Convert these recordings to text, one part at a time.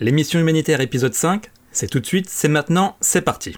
L'émission humanitaire épisode 5, c'est tout de suite, c'est maintenant, c'est parti.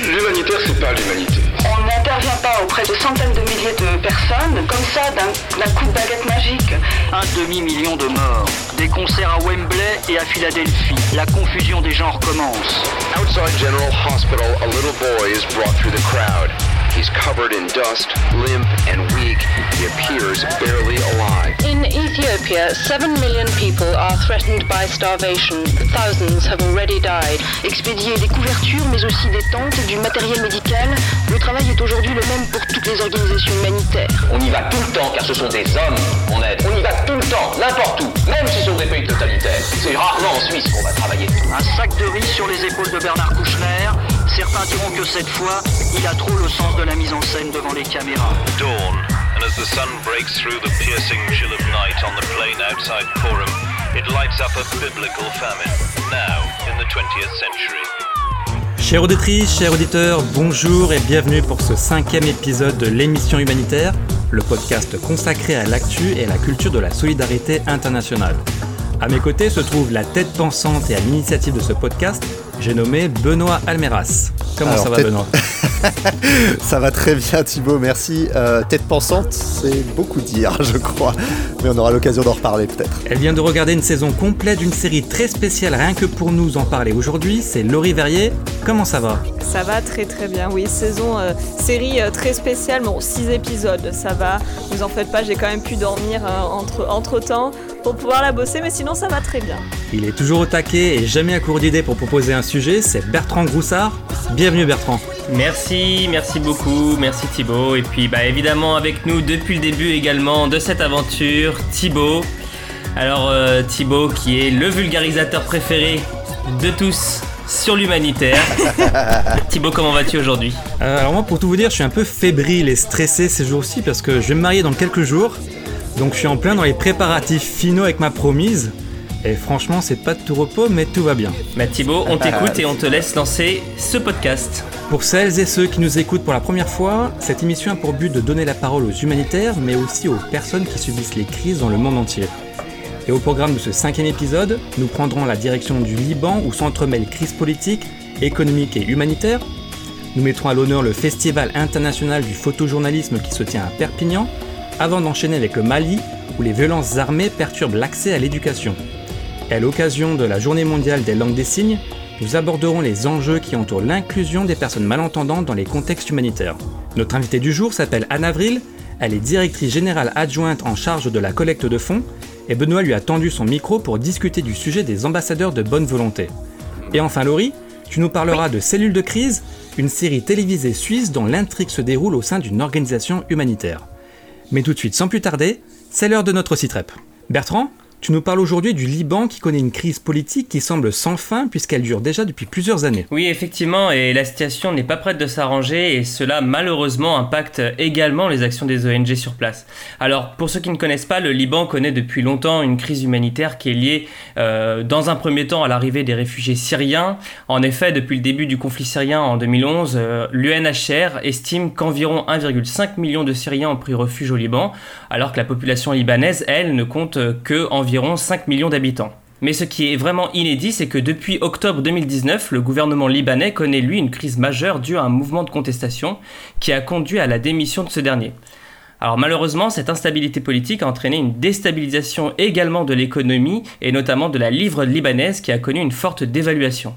L'humanitaire, c'est pas l'humanité. On n'intervient pas auprès de centaines de milliers de personnes comme ça d'un coup de baguette magique. Un demi-million de morts, des concerts à Wembley et à Philadelphie. La confusion des genres commence. Outside General Hospital, a little boy is brought through the crowd. He's covered in dust, limp and weak. He appears barely alive. In Ethiopia, 7 million people are threatened by starvation. Thousands have already died. Expédier des couvertures, mais aussi des tentes, du matériel médical. Le travail est aujourd'hui le même pour toutes les organisations humanitaires. On y va tout le temps car ce sont des hommes qu'on aide. On y va tout le temps, n'importe où, même si ce sont des pays totalitaires. C'est rarement en Suisse qu'on va travailler. Un sac de riz sur les épaules de Bernard Kouchner. Certains diront que cette fois, il a trop le sens de la mise en scène devant les caméras. Dawn, and as the sun breaks through the piercing chill of night on the plain outside Coram, it lights up a biblical famine, now in the 20th century. Chers auditrices, chers auditeurs, bonjour et bienvenue pour ce cinquième épisode de l'émission humanitaire, le podcast consacré à l'actu et à la culture de la solidarité internationale. À mes côtés se trouve la tête pensante et à l'initiative de ce podcast, j'ai nommé Benoît Almeras. Comment Alors, ça va tête- Benoît Ça va très bien Thibaut, merci. Euh, tête pensante, c'est beaucoup dire, je crois. Mais on aura l'occasion d'en reparler peut-être. Elle vient de regarder une saison complète d'une série très spéciale rien que pour nous en parler aujourd'hui, c'est Laurie Verrier. Comment ça va? Ça va très très bien, oui, saison, euh, série euh, très spéciale, bon, 6 épisodes, ça va, vous en faites pas, j'ai quand même pu dormir euh, entre, entre temps pour pouvoir la bosser, mais sinon ça va très bien. Il est toujours au taquet et jamais à court d'idées pour proposer un sujet, c'est Bertrand Groussard. Bienvenue Bertrand. Merci, merci beaucoup, merci Thibaut. Et puis bah évidemment avec nous depuis le début également de cette aventure, Thibaut. Alors euh, Thibaut qui est le vulgarisateur préféré de tous sur l'humanitaire. Thibaut, comment vas-tu aujourd'hui? Euh, alors moi pour tout vous dire, je suis un peu fébrile et stressé ces jours-ci parce que je vais me marier dans quelques jours. Donc je suis en plein dans les préparatifs finaux avec ma promise. Et franchement, c'est pas de tout repos, mais tout va bien. Bah Thibaut, on t'écoute et on te laisse lancer ce podcast. Pour celles et ceux qui nous écoutent pour la première fois, cette émission a pour but de donner la parole aux humanitaires, mais aussi aux personnes qui subissent les crises dans le monde entier. Et au programme de ce cinquième épisode, nous prendrons la direction du Liban où s'entremêlent crise politique, économique et humanitaire. Nous mettrons à l'honneur le Festival international du photojournalisme qui se tient à Perpignan, avant d'enchaîner avec le Mali où les violences armées perturbent l'accès à l'éducation. Et à l'occasion de la Journée mondiale des langues des signes, nous aborderons les enjeux qui entourent l'inclusion des personnes malentendantes dans les contextes humanitaires. Notre invitée du jour s'appelle Anne Avril, elle est directrice générale adjointe en charge de la collecte de fonds, et Benoît lui a tendu son micro pour discuter du sujet des ambassadeurs de bonne volonté. Et enfin Laurie, tu nous parleras de Cellules de crise, une série télévisée suisse dont l'intrigue se déroule au sein d'une organisation humanitaire. Mais tout de suite, sans plus tarder, c'est l'heure de notre site-rep. Bertrand, tu nous parles aujourd'hui du Liban qui connaît une crise politique qui semble sans fin puisqu'elle dure déjà depuis plusieurs années. Oui, effectivement, et la situation n'est pas prête de s'arranger et cela malheureusement impacte également les actions des ONG sur place. Alors, pour ceux qui ne connaissent pas, le Liban connaît depuis longtemps une crise humanitaire qui est liée euh, dans un premier temps à l'arrivée des réfugiés syriens. En effet, depuis le début du conflit syrien en 2011, euh, l'UNHCR estime qu'environ 1,5 million de Syriens ont pris refuge au Liban, alors que la population libanaise, elle, ne compte que environ 5 millions d'habitants. Mais ce qui est vraiment inédit, c'est que depuis octobre 2019, le gouvernement libanais connaît lui une crise majeure due à un mouvement de contestation qui a conduit à la démission de ce dernier. Alors malheureusement, cette instabilité politique a entraîné une déstabilisation également de l'économie et notamment de la livre libanaise qui a connu une forte dévaluation.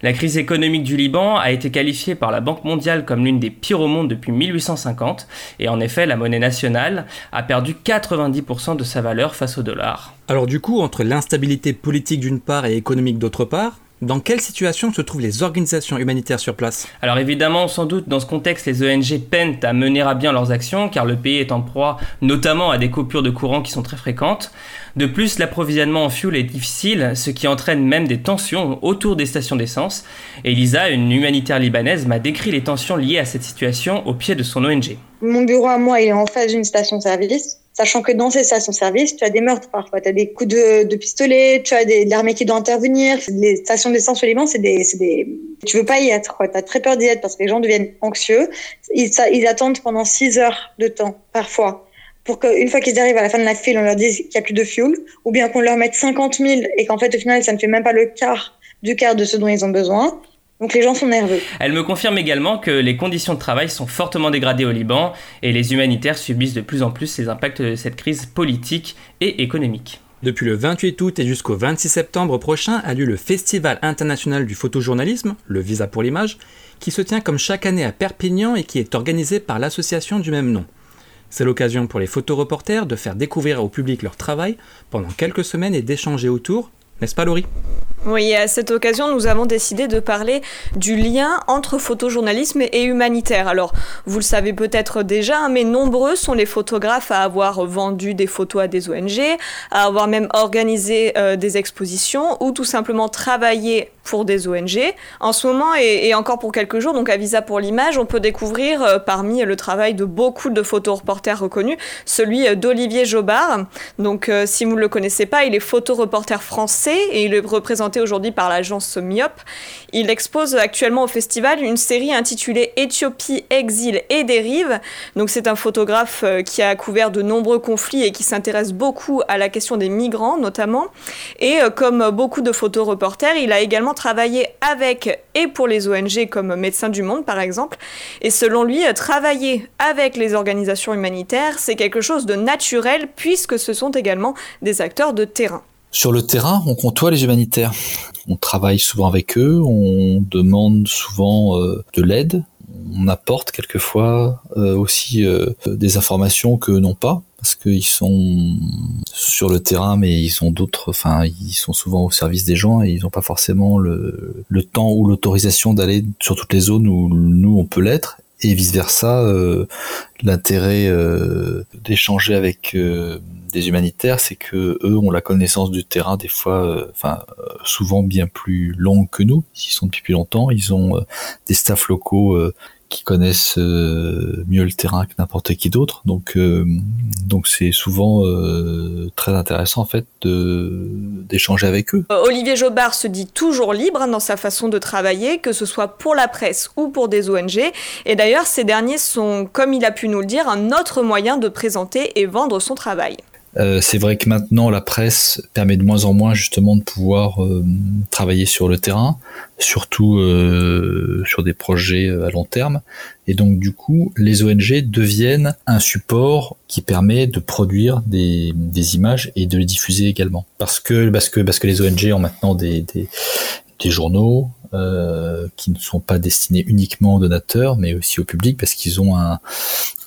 La crise économique du Liban a été qualifiée par la Banque mondiale comme l'une des pires au monde depuis 1850 et en effet la monnaie nationale a perdu 90% de sa valeur face au dollar. Alors du coup, entre l'instabilité politique d'une part et économique d'autre part, dans quelle situation se trouvent les organisations humanitaires sur place? Alors évidemment, sans doute, dans ce contexte, les ONG peinent à mener à bien leurs actions, car le pays est en proie notamment à des coupures de courant qui sont très fréquentes. De plus, l'approvisionnement en fuel est difficile, ce qui entraîne même des tensions autour des stations d'essence. Et Lisa, une humanitaire libanaise, m'a décrit les tensions liées à cette situation au pied de son ONG. Mon bureau à moi, il est en face d'une station-service, sachant que dans ces stations-service, tu as des meurtres parfois, tu as des coups de, de pistolet, tu as des, de l'armée qui doit intervenir. Les stations d'essence au c'est des, des... Tu veux pas y être, quoi. Tu as très peur d'y être parce que les gens deviennent anxieux. Ils, ils attendent pendant 6 heures de temps, parfois, pour qu'une fois qu'ils arrivent à la fin de la file, on leur dise qu'il n'y a plus de fuel, ou bien qu'on leur mette 50 000 et qu'en fait, au final, ça ne fait même pas le quart du quart de ce dont ils ont besoin. Donc les gens sont nerveux. Elle me confirme également que les conditions de travail sont fortement dégradées au Liban et les humanitaires subissent de plus en plus les impacts de cette crise politique et économique. Depuis le 28 août et jusqu'au 26 septembre prochain a lieu le Festival international du photojournalisme, le Visa pour l'image, qui se tient comme chaque année à Perpignan et qui est organisé par l'association du même nom. C'est l'occasion pour les photoreporters de faire découvrir au public leur travail pendant quelques semaines et d'échanger autour, n'est-ce pas Laurie? Oui, à cette occasion, nous avons décidé de parler du lien entre photojournalisme et humanitaire. Alors, vous le savez peut-être déjà, mais nombreux sont les photographes à avoir vendu des photos à des ONG, à avoir même organisé euh, des expositions ou tout simplement travaillé pour des ONG. En ce moment et, encore pour quelques jours, donc à Visa pour l'image, on peut découvrir euh, parmi le travail de beaucoup de photoreporters reconnus, celui euh, d'Olivier Jobard. Donc si vous ne le connaissez pas, il est photoreporter français et il est représenté aujourd'hui par l'agence Myop. Il expose actuellement au festival une série intitulée Éthiopie, exil et dérive. Donc c'est un photographe euh, qui a couvert de nombreux conflits et qui s'intéresse beaucoup à la question des migrants notamment. Et comme beaucoup de photoreporters, il a également travailler avec et pour les ONG comme Médecins du Monde par exemple. Et selon lui, travailler avec les organisations humanitaires, c'est quelque chose de naturel puisque ce sont également des acteurs de terrain. Sur le terrain, on côtoie les humanitaires. On travaille souvent avec eux, on demande souvent euh, de l'aide, on apporte quelquefois euh, aussi euh, des informations que n'ont pas parce qu'ils sont sur le terrain, mais ils ont d'autres, enfin, ils sont souvent au service des gens et ils n'ont pas forcément le, le temps ou l'autorisation d'aller sur toutes les zones où nous on peut l'être et vice versa. L'intérêt d'échanger avec des humanitaires, c'est que eux ont la connaissance du terrain des fois, euh, enfin souvent bien plus longue que nous. Ils sont depuis plus longtemps, ils ont des staffs locaux qui connaissent euh, mieux le terrain que n'importe qui d'autre. Donc, euh, donc c'est souvent euh, très intéressant en fait d'échanger avec eux. Olivier Jobard se dit toujours libre hein, dans sa façon de travailler, que ce soit pour la presse ou pour des ONG. Et d'ailleurs, ces derniers sont, comme il a pu nous le dire, un autre moyen de présenter et vendre son travail. Euh, c'est vrai que maintenant la presse permet de moins en moins justement de pouvoir euh, travailler sur le terrain, surtout euh, sur des projets à long terme. Et donc du coup, les ONG deviennent un support qui permet de produire des, images et de les diffuser également. Parce que parce que parce que les ONG ont maintenant des, des, journaux, qui ne sont pas destinés uniquement aux donateurs, mais aussi au public, parce qu'ils ont un,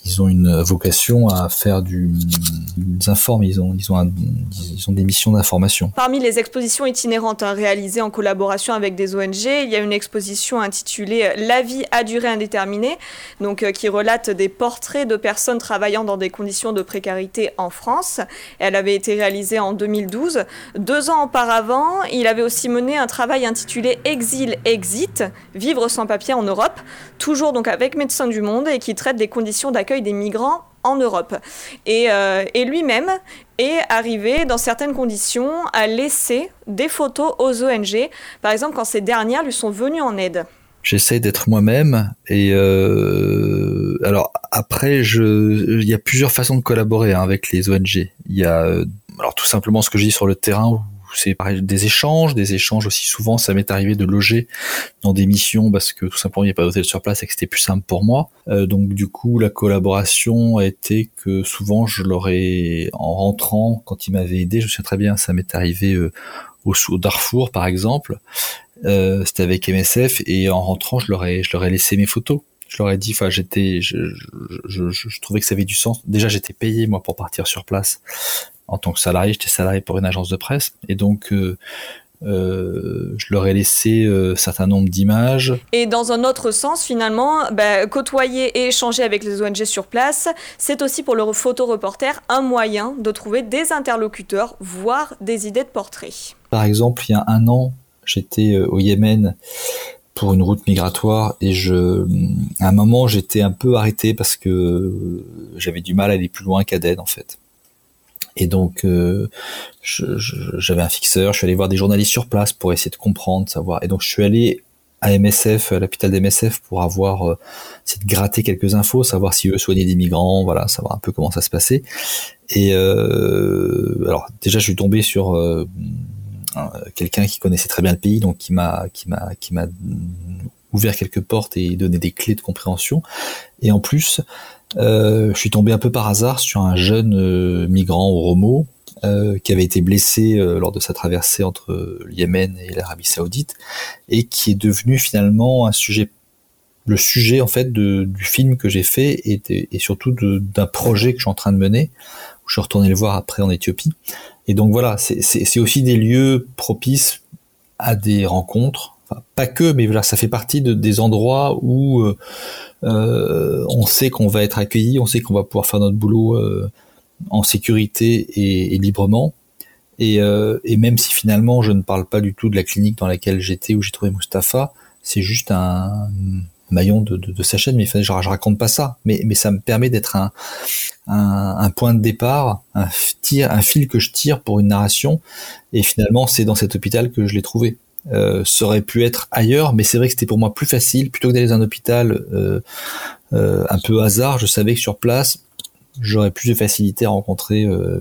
ils ont une vocation à faire du, ils informent, ils ont, ils ont, ils ont des missions d'information. Parmi les expositions itinérantes hein, réalisées en collaboration avec des ONG, il y a une exposition intitulée La vie à durée indéterminée, donc euh, qui relate des portraits de personnes travaillant dans des conditions de précarité en France. Elle avait été réalisée en 2012. Deux ans auparavant, il avait aussi mené un travail intitulé Exil Exit, vivre sans papier en Europe, toujours donc avec Médecins du Monde et qui traite des conditions d'accueil des migrants en Europe. Euh, et, lui-même est arrivé, dans certaines conditions, à laisser des photos aux ONG, par exemple quand ces dernières lui sont venues en aide. J'essaie d'être moi-même et euh, alors après il y a plusieurs façons de collaborer hein, avec les ONG. Il y a euh, alors tout simplement ce que je dis sur le terrain c'est des échanges, des échanges aussi souvent. Ça m'est arrivé de loger dans des missions parce que tout simplement il n'y a pas d'hôtel sur place et que c'était plus simple pour moi. Euh, donc du coup la collaboration a été que souvent je l'aurais en rentrant quand il m'avait aidé. Je sais très bien, ça m'est arrivé euh, au, au, Darfour par exemple. Euh, c'était avec MSF et en rentrant je leur ai je leur ai laissé mes photos je leur ai dit, enfin, j'étais, je, je, je, je, trouvais que ça avait du sens. Déjà, j'étais payé moi pour partir sur place en tant que salarié, j'étais salarié pour une agence de presse, et donc euh, euh, je leur ai laissé euh, un certain nombre d'images. Et dans un autre sens, finalement, bah, côtoyer et échanger avec les ONG sur place, c'est aussi pour le photoreporter un moyen de trouver des interlocuteurs, voire des idées de portraits. Par exemple, il y a un an, j'étais au Yémen pour une route migratoire et je à un moment j'étais un peu arrêté parce que j'avais du mal à aller plus loin qu'Aden en fait et donc, euh, j'avais un fixeur, je suis allé voir des journalistes sur place pour essayer de comprendre, savoir. Et donc, je suis allé à MSF, à l'hôpital d'MSF, pour avoir, euh, de gratter quelques infos, savoir si eux soignaient des migrants, voilà, savoir un peu comment ça se passait. Et euh, alors déjà, je suis tombé sur quelqu'un qui connaissait très bien le pays, donc qui m'a, qui m'a, ouvert quelques portes et donné des clés de compréhension. Et en plus, je suis tombé un peu par hasard sur un jeune euh, migrant au Romo euh, qui avait été blessé euh, lors de sa traversée entre le Yémen et l'Arabie Saoudite et qui est devenu finalement un sujet le sujet en fait de, du film que j'ai fait et, et surtout d'un projet que je suis en train de mener où je suis retourné le voir après en Éthiopie. Et donc voilà c'est aussi des lieux propices à des rencontres pas que mais voilà ça fait partie de, des endroits où euh, euh on sait qu'on va être accueilli on sait qu'on va pouvoir faire notre boulot euh, en sécurité et, librement. Et, même si finalement je ne parle pas du tout de la clinique dans laquelle j'étais où j'ai trouvé Mustapha, c'est juste un maillon de, sa chaîne, mais je, je raconte pas ça. Mais, ça me permet d'être un, point de départ, un fil que je tire pour une narration. Et finalement, c'est dans cet hôpital que je l'ai trouvé. Euh, ça aurait pu être ailleurs, mais c'est vrai que c'était pour moi plus facile, plutôt que d'aller dans un hôpital euh, euh, un peu hasard, je savais que sur place, j'aurais plus de facilité à rencontrer euh,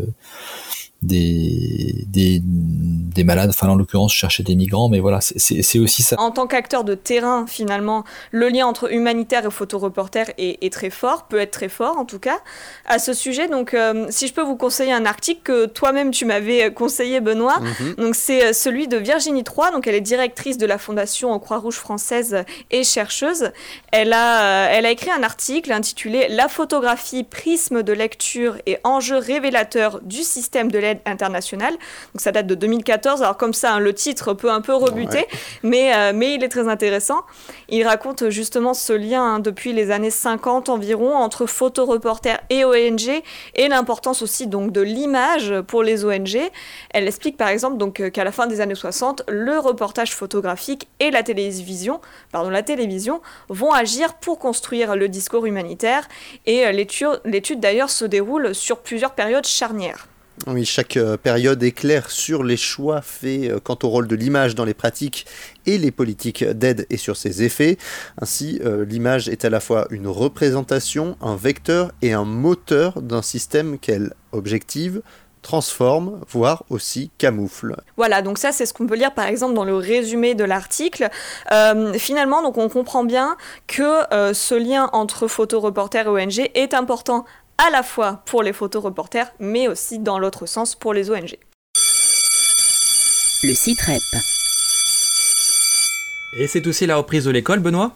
des, des, des, malades, enfin en l'occurrence chercher des migrants, mais voilà, c'est aussi ça. En tant qu'acteur de terrain, finalement, le lien entre humanitaire et photoreporter est, est, très fort, peut être très fort en tout cas. À ce sujet, donc, euh, si je peux vous conseiller un article que toi-même tu m'avais conseillé, Benoît, mhm. donc c'est euh, celui de Virginie Troy, donc elle est directrice de la Fondation Croix-Rouge française et chercheuse. Elle a, elle a écrit un article intitulé La photographie, prisme de lecture et enjeux révélateurs du système de l'aide internationale. Donc ça date de 2014. Alors comme ça, hein, le titre peut un peu rebuter, mais, euh, mais il est très intéressant. Il raconte justement ce lien hein, depuis les années 50 environ entre photoreporters et ONG et l'importance aussi donc de l'image pour les ONG. Elle explique par exemple donc euh, qu'à la fin des années 60, le reportage photographique et la télévision, pardon, la télévision vont agir pour construire le discours humanitaire et euh, l'étude d'ailleurs se déroule sur plusieurs périodes charnières. Oui, chaque euh, période éclaire sur les choix faits euh, quant au rôle de l'image dans les pratiques et les politiques d'aide et sur ses effets. Ainsi, euh, l'image est à la fois une représentation, un vecteur et un moteur d'un système qu'elle objective, transforme, voire aussi camoufle. Voilà, donc ça c'est ce qu'on peut lire par exemple dans le résumé de l'article. finalement, donc on comprend bien que ce lien entre photoreporter et ONG est important à la fois pour les photoreporters, mais aussi dans l'autre sens pour les ONG. Le site REP. Et c'est aussi la reprise de l'école, Benoît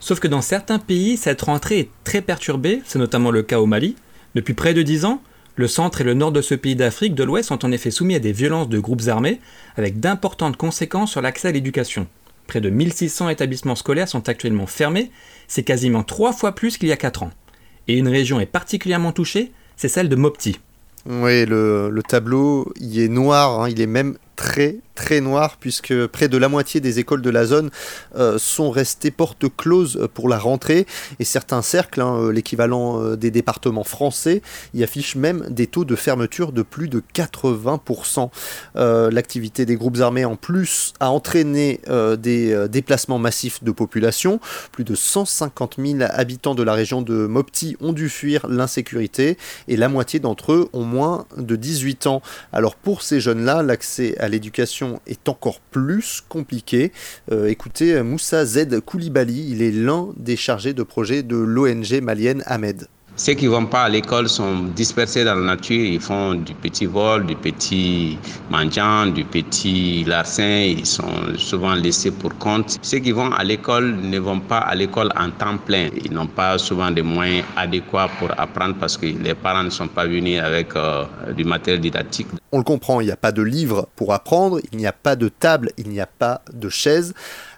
Sauf que dans certains pays, cette rentrée est très perturbée, c'est notamment le cas au Mali. Depuis près de 10 ans, le centre et le nord de ce pays d'Afrique de l'Ouest sont en effet soumis à des violences de groupes armés, avec d'importantes conséquences sur l'accès à l'éducation. Près de 1600 établissements scolaires sont actuellement fermés, c'est quasiment trois fois plus qu'il y a 4 ans et une région est particulièrement touchée, c'est celle de Mopti. Oui, le, tableau, il est noir, hein, il est même très très noir puisque près de la moitié des écoles de la zone euh, sont restées portes closes pour la rentrée et certains cercles, hein, euh, l'équivalent euh, des départements français, y affichent même des taux de fermeture de plus de 80%. L'activité des groupes armés en plus a entraîné des déplacements massifs de population. Plus de 150 000 habitants de la région de Mopti ont dû fuir l'insécurité et la moitié d'entre eux ont moins de 18 ans. Alors pour ces jeunes-là, l'accès l'éducation est encore plus compliqué. Euh, écoutez Moussa Z Koulibaly, il est l'un des chargés de projet de l'ONG malienne Ahmed. Ceux qui ne vont pas à l'école sont dispersés dans la nature, ils font du petit vol, du petit mangeant, du petit larcin, ils sont souvent laissés pour compte. Ceux qui vont à l'école ne vont pas à l'école en temps plein. Ils n'ont pas souvent des moyens adéquats pour apprendre parce que les parents ne sont pas venus avec euh, du matériel didactique. On le comprend, il n'y a pas de livre pour apprendre, il n'y a pas de table, il n'y a pas de chaise.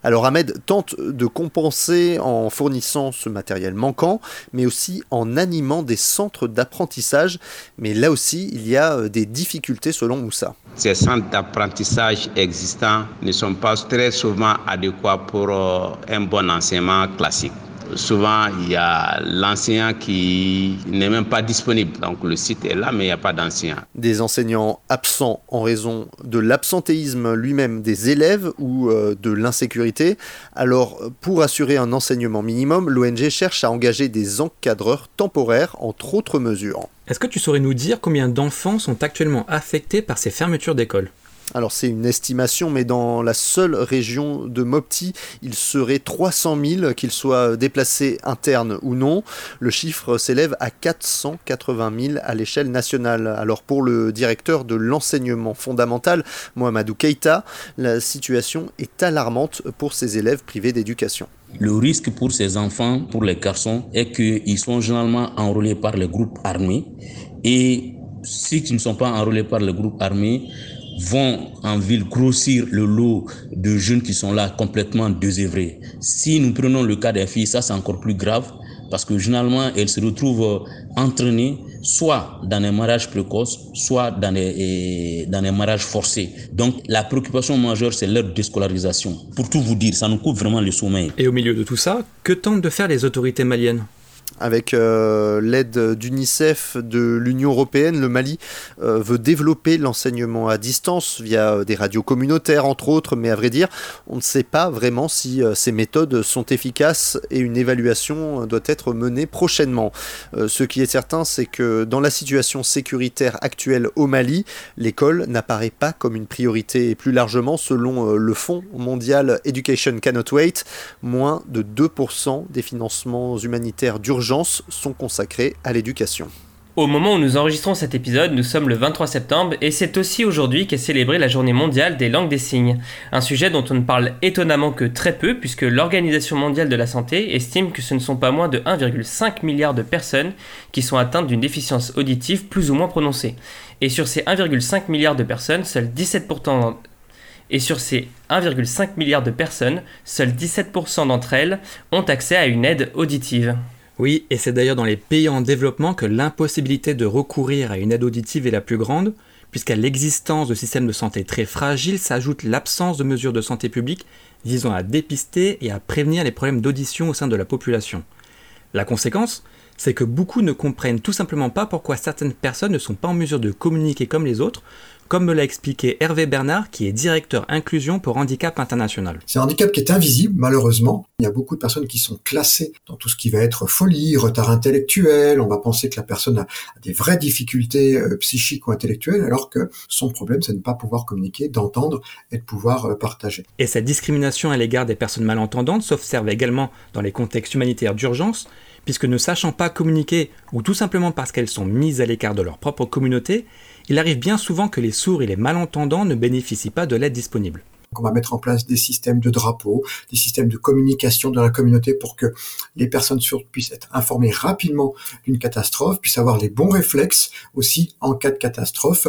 Alors Ahmed tente de compenser en fournissant ce matériel manquant, mais aussi en animant des centres d'apprentissage. Mais là aussi, il y a euh, des difficultés selon Moussa. Ces centres d'apprentissage existants ne sont pas très souvent adéquats pour euh, un bon enseignement classique. Souvent il y a l'enseignant qui n'est même pas disponible. Donc le site est là, mais il n'y a pas d'enseignant. Des enseignants absents en raison de l'absentéisme lui-même des élèves ou euh, de l'insécurité. Alors pour assurer un enseignement minimum, l'ONG cherche à engager des encadreurs temporaires, entre autres mesures. Est-ce que tu saurais nous dire combien d'enfants sont actuellement affectés par ces fermetures d'écoles? Alors c'est une estimation, mais dans la seule région de Mopti, il serait 300 000, qu'ils soient déplacés internes ou non. Le chiffre s'élève à 480 000 à l'échelle nationale. Alors pour le directeur de l'enseignement fondamental, Mohamedou Keita, la situation est alarmante pour ces élèves privés d'éducation. Le risque pour ces enfants, pour les garçons, est qu'ils sont généralement enrôlés par les groupes armés. Et qui ne sont pas enrôlés par les groupes armés, vont en ville grossir le lot de jeunes qui sont là complètement désœuvrés. Si nous prenons le cas des filles, ça c'est encore plus grave parce que généralement elles se retrouvent euh, entraînées soit dans des mariages précoces, soit dans des, dans des mariages forcés. Donc la préoccupation majeure, c'est leur déscolarisation. Pour tout vous dire, ça nous coupe vraiment le sommeil. Et au milieu de tout ça, que tentent de faire les autorités maliennes? Avec euh, l'aide d'UNICEF, de l'Union européenne, le Mali euh, veut développer l'enseignement à distance via euh, des radios communautaires, entre autres, mais à vrai dire, on ne sait pas vraiment si ces méthodes sont efficaces et une évaluation doit être menée prochainement. ce qui est certain, c'est que dans la situation sécuritaire actuelle au Mali, l'école n'apparaît pas comme une priorité et plus largement, selon le Fonds mondial Education Cannot Wait, moins de 2% des financements humanitaires d'urgence sont consacrés à l'éducation. Au moment où nous enregistrons cet épisode, nous sommes le 23 septembre et c'est aussi aujourd'hui qu'est célébrée la journée mondiale des langues des signes, un sujet dont on ne parle étonnamment que très peu puisque l'Organisation mondiale de la santé estime que ce ne sont pas moins de 1,5 milliard de personnes qui sont atteintes d'une déficience auditive plus ou moins prononcée. Et sur ces 1,5 milliard de personnes, seuls 17% et sur ces 1,5 milliard de personnes, seuls 17% d'entre elles ont accès à une aide auditive. Oui, et c'est d'ailleurs dans les pays en développement que l'impossibilité de recourir à une aide auditive est la plus grande, puisqu'à l'existence de systèmes de santé très fragiles s'ajoute l'absence de mesures de santé publique visant à dépister et à prévenir les problèmes d'audition au sein de la population. La conséquence, c'est que beaucoup ne comprennent tout simplement pas pourquoi certaines personnes ne sont pas en mesure de communiquer comme les autres, comme me l'a expliqué Hervé Bernard, qui est directeur inclusion pour Handicap International. C'est un handicap qui est invisible, malheureusement. Il y a beaucoup de personnes qui sont classées dans tout ce qui va être folie, retard intellectuel. On va penser que la personne a des vraies difficultés euh, psychiques ou intellectuelles, alors que son problème, c'est de ne pas pouvoir communiquer, d'entendre et de pouvoir euh, partager. Et cette discrimination à l'égard des personnes malentendantes s'observe également dans les contextes humanitaires d'urgence, puisque ne sachant pas communiquer, ou tout simplement parce qu'elles sont mises à l'écart de leur propre communauté, il arrive bien souvent que les sourds et les malentendants ne bénéficient pas de l'aide disponible. On va mettre en place des systèmes de drapeaux, des systèmes de communication dans la communauté pour que les personnes sourdes puissent être informées rapidement d'une catastrophe, puissent avoir les bons réflexes aussi en cas de catastrophe.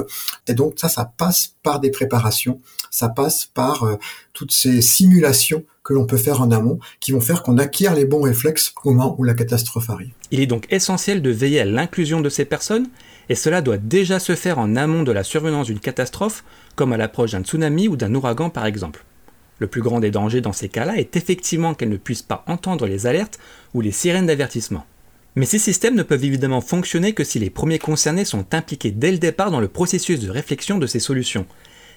Et donc ça, ça passe par des préparations, ça passe par euh, toutes ces simulations que l'on peut faire en amont qui vont faire qu'on acquiert les bons réflexes au moment où la catastrophe arrive. Il est donc essentiel de veiller à l'inclusion de ces personnes et cela doit déjà se faire en amont de la survenance d'une catastrophe, comme à l'approche d'un tsunami ou d'un ouragan par exemple. Le plus grand des dangers dans ces cas-là est effectivement qu'elles ne puissent pas entendre les alertes ou les sirènes d'avertissement. Mais ces systèmes ne peuvent évidemment fonctionner que si les premiers concernés sont impliqués dès le départ dans le processus de réflexion de ces solutions.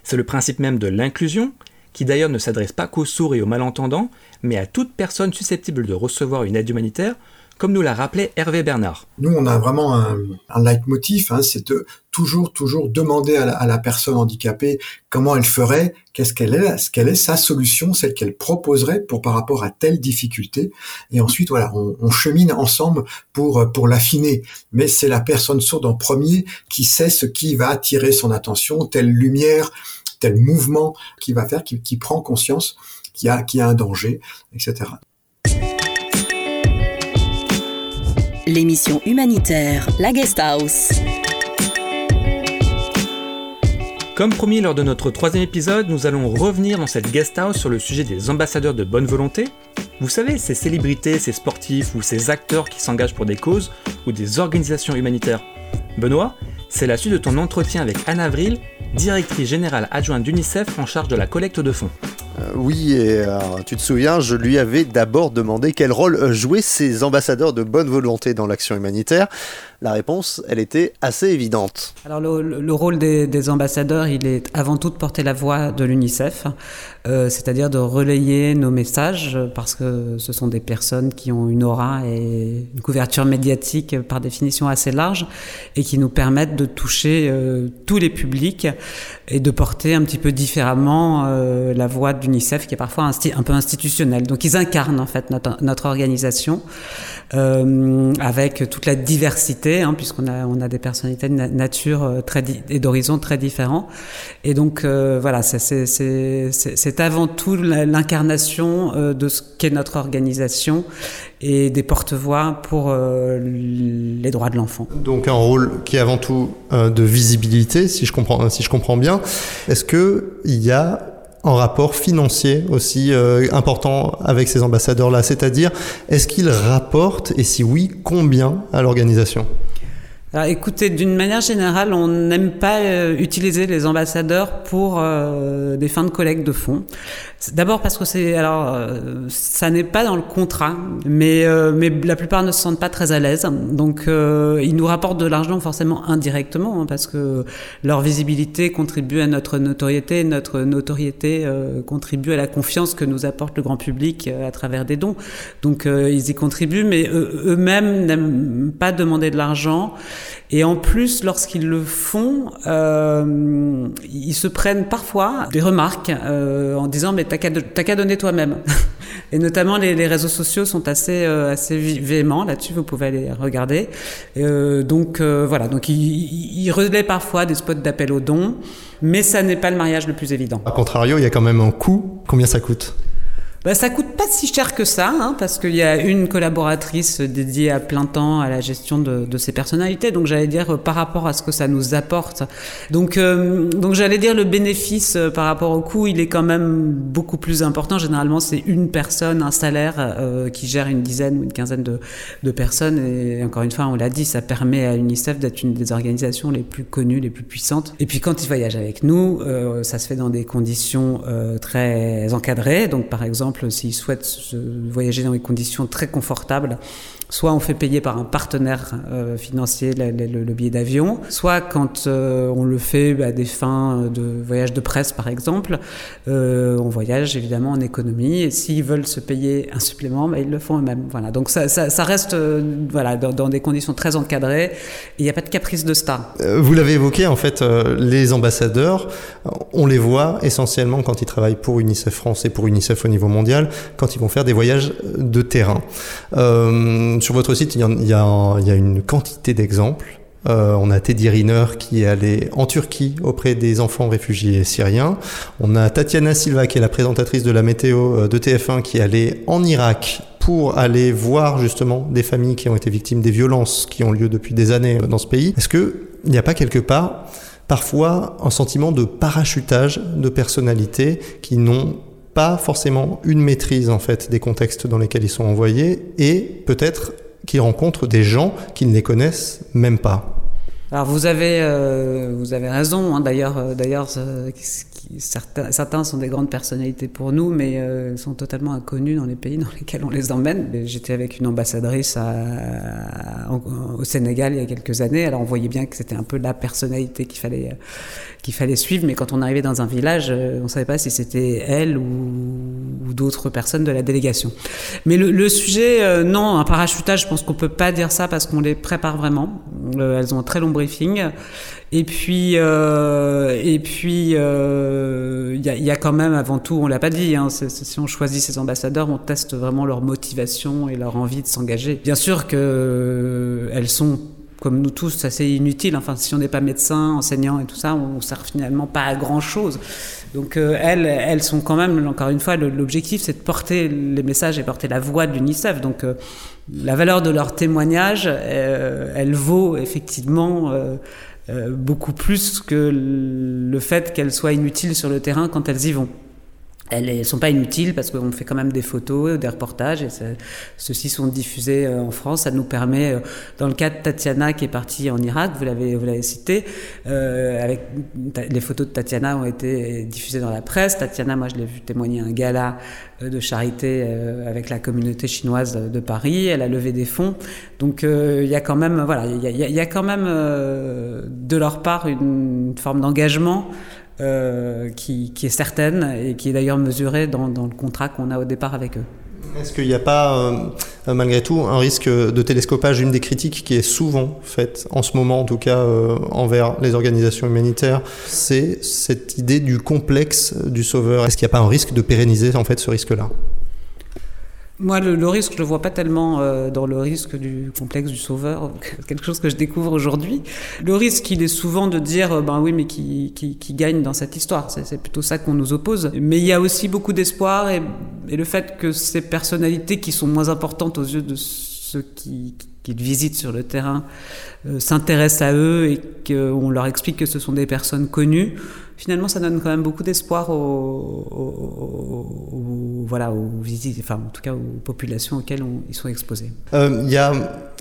C'est le principe même de l'inclusion, qui d'ailleurs ne s'adresse pas qu'aux sourds et aux malentendants, mais à toute personne susceptible de recevoir une aide humanitaire, comme nous l'a rappelé Hervé Bernard. Nous, on a vraiment un, un leitmotiv, hein, c'est de toujours, toujours demander à la, personne handicapée comment elle ferait, qu'est-ce qu'elle est, ce qu'elle est sa solution, celle qu'elle proposerait pour par rapport à telle difficulté. Et ensuite, voilà, on, on chemine ensemble pour pour l'affiner. Mais c'est la personne sourde en premier qui sait ce qui va attirer son attention, telle lumière, tel mouvement qui va faire, qui, qui prend conscience qu'il y a, qu'il y a un danger, etc. l'émission humanitaire La Guest House. Comme promis lors de notre troisième épisode, nous allons revenir dans cette guest house sur le sujet des ambassadeurs de bonne volonté. Vous savez, ces célébrités, ces sportifs ou ces acteurs qui s'engagent pour des causes ou des organisations humanitaires. Benoît, c'est la suite de ton entretien avec Anne Avril, directrice générale adjointe d'UNICEF en charge de la collecte de fonds. Euh, oui, et tu te souviens, je lui avais d'abord demandé quel rôle euh, jouaient ces ambassadeurs de bonne volonté dans l'action humanitaire. La réponse, elle était assez évidente. Alors le, le rôle des, ambassadeurs, il est avant tout de porter la voix de l'UNICEF, euh, c'est-à-dire de relayer nos messages, parce que ce sont des personnes qui ont une aura et une couverture médiatique par définition assez large, et qui nous permettent de toucher tous les publics et de porter un petit peu différemment la voix l'UNICEF, qui est parfois un, peu institutionnelle. Donc ils incarnent en fait notre, organisation euh, avec toute la diversité, hein, puisqu'on a, on a des personnalités de nature euh, très et d'horizons très différents. Et donc euh, voilà, c'est avant tout l'incarnation de ce qu'est notre organisation et des porte-voix pour les droits de l'enfant. Donc un rôle qui est avant tout de visibilité, si je comprends, si je comprends bien. Est-ce que il y a en rapport financier aussi euh, important avec ces ambassadeurs-là C'est-à-dire, est-ce qu'ils rapportent, et si oui, combien à l'organisation? Alors, écoutez, d'une manière générale, on n'aime pas euh, utiliser les ambassadeurs pour euh, des fins de collecte de fonds. D'abord parce que c'est alors euh, ça n'est pas dans le contrat, mais euh, mais la plupart ne se sentent pas très à l'aise. Donc euh, ils nous rapportent de l'argent forcément indirectement hein, parce que leur visibilité contribue à notre notoriété, notre notoriété euh, contribue à la confiance que nous apporte le grand public euh, à travers des dons. Donc ils y contribuent, mais eux-mêmes n'aiment pas demander de l'argent. Et en plus, lorsqu'ils le font, ils se prennent parfois des remarques en disant mais t'as qu'à, donner toi-même. Et notamment les, réseaux sociaux sont assez euh, assez véhéments là-dessus. Vous pouvez aller regarder. Euh, donc euh, voilà. Donc ils, ils relaient parfois des spots d'appel aux dons, mais ça n'est pas le mariage le plus évident. A contrario, il y a quand même un coût. Combien ça coûte? Bah, ça coûte pas si cher que ça, hein, parce qu'il y a une collaboratrice dédiée à plein temps à la gestion de, de ces personnalités. Donc j'allais dire euh, par rapport à ce que ça nous apporte. Donc euh, donc j'allais dire le bénéfice euh, par rapport au coût, il est quand même beaucoup plus important. Généralement c'est une personne, un salaire euh, qui gère une dizaine ou une quinzaine de, de personnes. Et encore une fois, on l'a dit, ça permet à l'UNICEF d'être une des organisations les plus connues, les plus puissantes. Et puis quand ils voyagent avec nous, euh, ça se fait dans des conditions très encadrées. Donc par exemple s'ils souhaitent voyager dans des conditions très confortables, soit on fait payer par un partenaire euh, financier le, le, le billet d'avion, soit quand euh, on le fait à des fins de voyage de presse par exemple, euh, on voyage évidemment en économie et s'ils veulent se payer un supplément, bah, ils le font eux-mêmes. Voilà, donc ça, reste voilà dans, dans, des conditions très encadrées. Il n'y a pas de caprice de star. Vous l'avez évoqué en fait, les ambassadeurs, on les voit essentiellement quand ils travaillent pour UNICEF France et pour UNICEF au niveau mondial, quand ils vont faire des voyages de terrain. Euh, sur votre site, il y a, une quantité d'exemples. Euh, on a Teddy Riner qui est allé en Turquie auprès des enfants réfugiés syriens. On a Tatiana Silva qui est la présentatrice de la météo de TF1 qui est allée en Irak pour aller voir justement des familles qui ont été victimes des violences qui ont lieu depuis des années dans ce pays. Est-ce qu'il n'y a pas quelque part parfois un sentiment de parachutage de personnalités qui n'ont pas forcément une maîtrise en fait des contextes dans lesquels ils sont envoyés et peut-être qu'ils rencontrent des gens qui ne connaissent même pas. Alors vous avez euh, vous avez raison. Hein, d'ailleurs euh, d'ailleurs euh, certains sont des grandes personnalités pour nous, mais euh, sont totalement inconnus dans les pays dans lesquels on les emmène. J'étais avec une ambassadrice au Sénégal il y a quelques années. Alors on voyait bien que c'était un peu la personnalité qu'il fallait fallait suivre, mais quand on arrivait dans un village, on savait pas si c'était elle ou, d'autres personnes de la délégation. Mais le, sujet, euh, non, un parachutage, je pense qu'on peut pas dire ça parce qu'on les prépare vraiment. Euh, elles ont un très long briefing. Et puis, euh, et puis, il euh, y, a, y, a, quand même, avant tout, on l'a pas dit. Hein, si on choisit ces ambassadeurs, on teste vraiment leur motivation et leur envie de s'engager. Bien sûr que elles sont comme nous tous, assez inutile. Enfin, si on n'est pas médecin, enseignant et tout ça, on ne sert finalement pas à grand chose. Donc, euh, elles, elles sont quand même, encore une fois, l'objectif, c'est de porter les messages et porter la voix de l'UNICEF. Donc, euh, la valeur de leur témoignage, euh, elle vaut effectivement euh, beaucoup plus que le fait qu'elles soient inutiles sur le terrain quand elles y vont. Elles ne sont pas inutiles parce qu'on fait quand même des photos, des reportages et ceux-ci sont diffusés euh, en France. Ça nous permet, euh, dans le cas de Tatiana qui est partie en Irak, vous l'avez vous l'avez cité, euh, avec les photos de Tatiana ont été diffusées dans la presse. Tatiana, moi je l'ai vu témoigner à un gala de charité avec la communauté chinoise de Paris. Elle a levé des fonds, donc il y a quand même voilà, il y y a, quand même de leur part une forme d'engagement. Euh, qui, est certaine et qui est d'ailleurs mesurée dans, le contrat qu'on a au départ avec eux. Est-ce qu'il n'y a pas, euh, malgré tout, un risque de télescopage Une des critiques qui est souvent faite, en ce moment en tout cas, euh, envers les organisations humanitaires, c'est cette idée du complexe du sauveur. Est-ce qu'il n'y a pas un risque de pérenniser en fait ce risque-là? Moi, le, risque, je le vois pas tellement euh, dans le risque du complexe du sauveur, quelque chose que je découvre aujourd'hui. Le risque, il est souvent de dire, euh, ben oui, mais qui, qui, qui gagne dans cette histoire C'est plutôt ça qu'on nous oppose. Mais il y a aussi beaucoup d'espoir et, et, le fait que ces personnalités qui sont moins importantes aux yeux de ceux qui, qui visitent sur le terrain euh, s'intéressent à eux et qu'on leur explique que ce sont des personnes connues, finalement, ça donne quand même beaucoup d'espoir aux, voilà, aux visites, enfin, en tout cas aux populations auxquelles ils sont exposés. Euh, il y a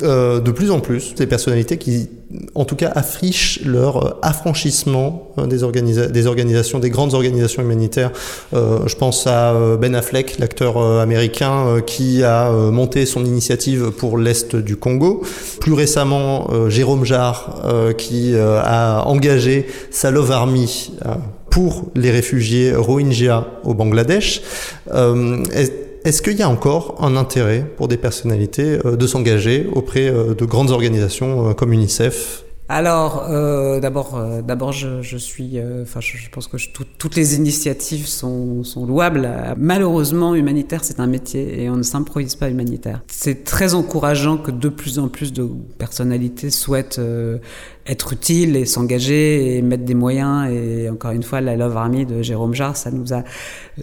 euh, de plus en plus des personnalités qui, en tout cas, affichent leur affranchissement des, des organisations, des grandes organisations humanitaires. Euh, je pense à Ben Affleck, l'acteur américain, qui a monté son initiative pour l'Est du Congo. Plus récemment, Jérôme Jarre, qui a engagé sa Love Army pour les réfugiés Rohingyas au Bangladesh. Euh, est-ce qu'il y a encore un intérêt pour des personnalités euh, de s'engager auprès euh, de grandes organisations comme UNICEF alors, euh, d'abord, euh, d'abord, je, suis, euh, enfin, je, pense que toutes les initiatives sont, louables. Malheureusement, humanitaire, c'est un métier et on ne s'improvise pas humanitaire. C'est très encourageant que de plus en plus de personnalités souhaitent être utiles et s'engager et mettre des moyens. Et encore une fois, la Love Army de Jérôme Jarre, ça nous a,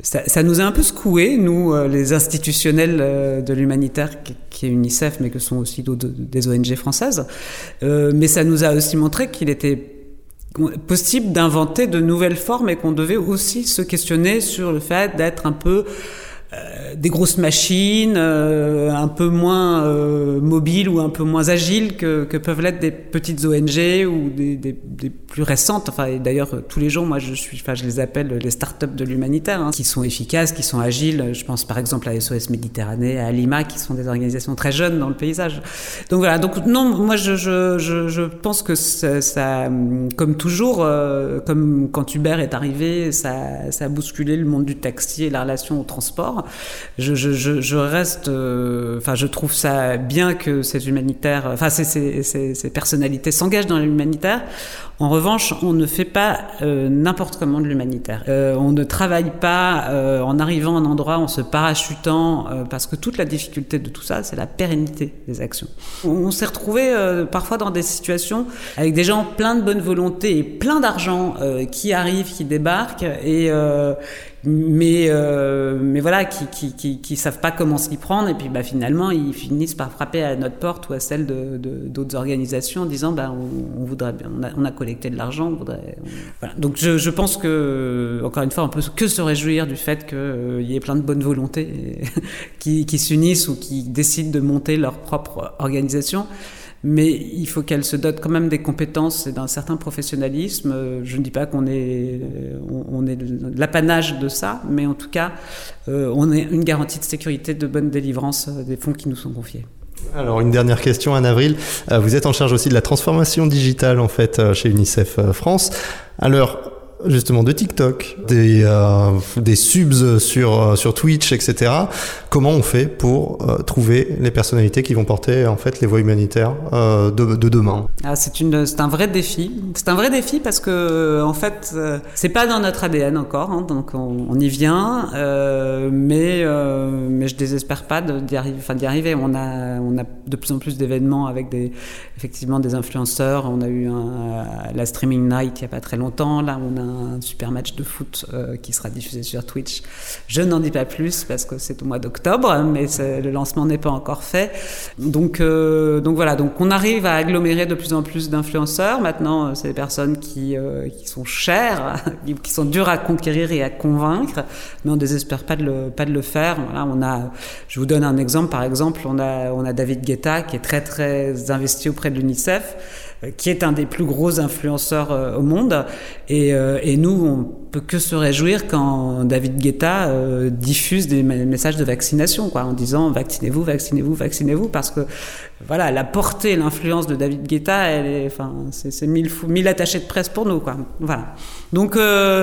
ça nous a un peu secoué, nous, les institutionnels de l'humanitaire, qui, qui, est UNICEF, mais que sont aussi des ONG françaises. mais ça nous a aussi montré qu'il était possible d'inventer de nouvelles formes et qu'on devait aussi se questionner sur le fait d'être un peu des grosses machines, euh, un peu moins euh, mobiles ou un peu moins agiles que, que peuvent l'être des petites ONG ou des, des, des plus récentes. Enfin, d'ailleurs, tous les jours, moi, je suis, enfin, je les appelle les start-up de l'humanitaire, hein, qui sont efficaces, qui sont agiles. Je pense par exemple à SOS Méditerranée, à Lima, qui sont des organisations très jeunes dans le paysage. Donc voilà. Donc non, moi, je, je, je, je pense que ça, ça, comme toujours, comme quand Uber est arrivé, ça, ça a bousculé le monde du taxi et la relation au transport je, reste, euh, enfin, je trouve ça bien que ces humanitaires, enfin, ces personnalités s'engagent dans l'humanitaire. En revanche, on ne fait pas euh, n'importe comment de l'humanitaire. Euh, on ne travaille pas euh, en arrivant à un endroit, en se parachutant, parce que toute la difficulté de tout ça, c'est la pérennité des actions. On, s'est retrouvé parfois dans des situations avec des gens pleins de bonne volonté et plein d'argent qui arrivent, qui débarquent et mais voilà qui, qui, savent pas comment s'y prendre et puis bah finalement ils finissent par frapper à notre porte ou à celle d'autres organisations en disant bah on, voudrait bien on a, on collecté de l'argent voudrait donc je, pense que encore une fois on peut que se réjouir du fait qu'il euh, y ait plein de bonnes volontés qui, s'unissent ou qui décident de monter leur propre organisation mais il faut qu'elle se dote quand même des compétences et d'un certain professionnalisme. Euh, je ne dis pas qu'on est, euh, est l'apanage de ça, mais en tout cas, on est une garantie de sécurité, de bonne délivrance des fonds qui nous sont confiés. Alors une dernière question, Anne Avril. Vous êtes en charge aussi de la transformation digitale en fait chez UNICEF France. Alors justement de TikTok, des, euh, des subs sur, euh, sur Twitch, etc. Comment on fait pour euh, trouver les personnalités qui vont porter en fait les voies humanitaires de, de, demain? Ah, C'est un vrai défi. C'est un vrai défi parce que en fait c'est pas dans notre ADN encore, hein, donc on, y vient. mais mais je désespère pas d'y arriver. D'y arriver. On a, on a de plus en plus d'événements avec des, effectivement, des influenceurs. On a eu la streaming night il y a pas très longtemps. Là, on a un super match de foot euh, qui sera diffusé sur Twitch. Je n'en dis pas plus parce que c'est au mois d'octobre, mais le lancement n'est pas encore fait. Donc, euh, donc voilà. Donc, on arrive à agglomérer de plus en plus d'influenceurs. Maintenant, c'est des personnes qui, sont chères, qui sont dures à conquérir et à convaincre, mais on désespère pas de le, faire. Voilà, on a, je vous donne un exemple, par exemple, on a, on a David Guetta qui est très très investi auprès de l'UNICEF euh, qui est un des plus gros influenceurs euh, au monde. Et, euh, et, nous, on que se réjouir quand David Guetta diffuse des messages de vaccination, quoi, en disant vaccinez-vous, vaccinez-vous, vaccinez-vous, parce que voilà, la portée, l'influence de David Guetta, elle enfin, c'est mille, mille attachés de presse pour nous, quoi. Voilà. Donc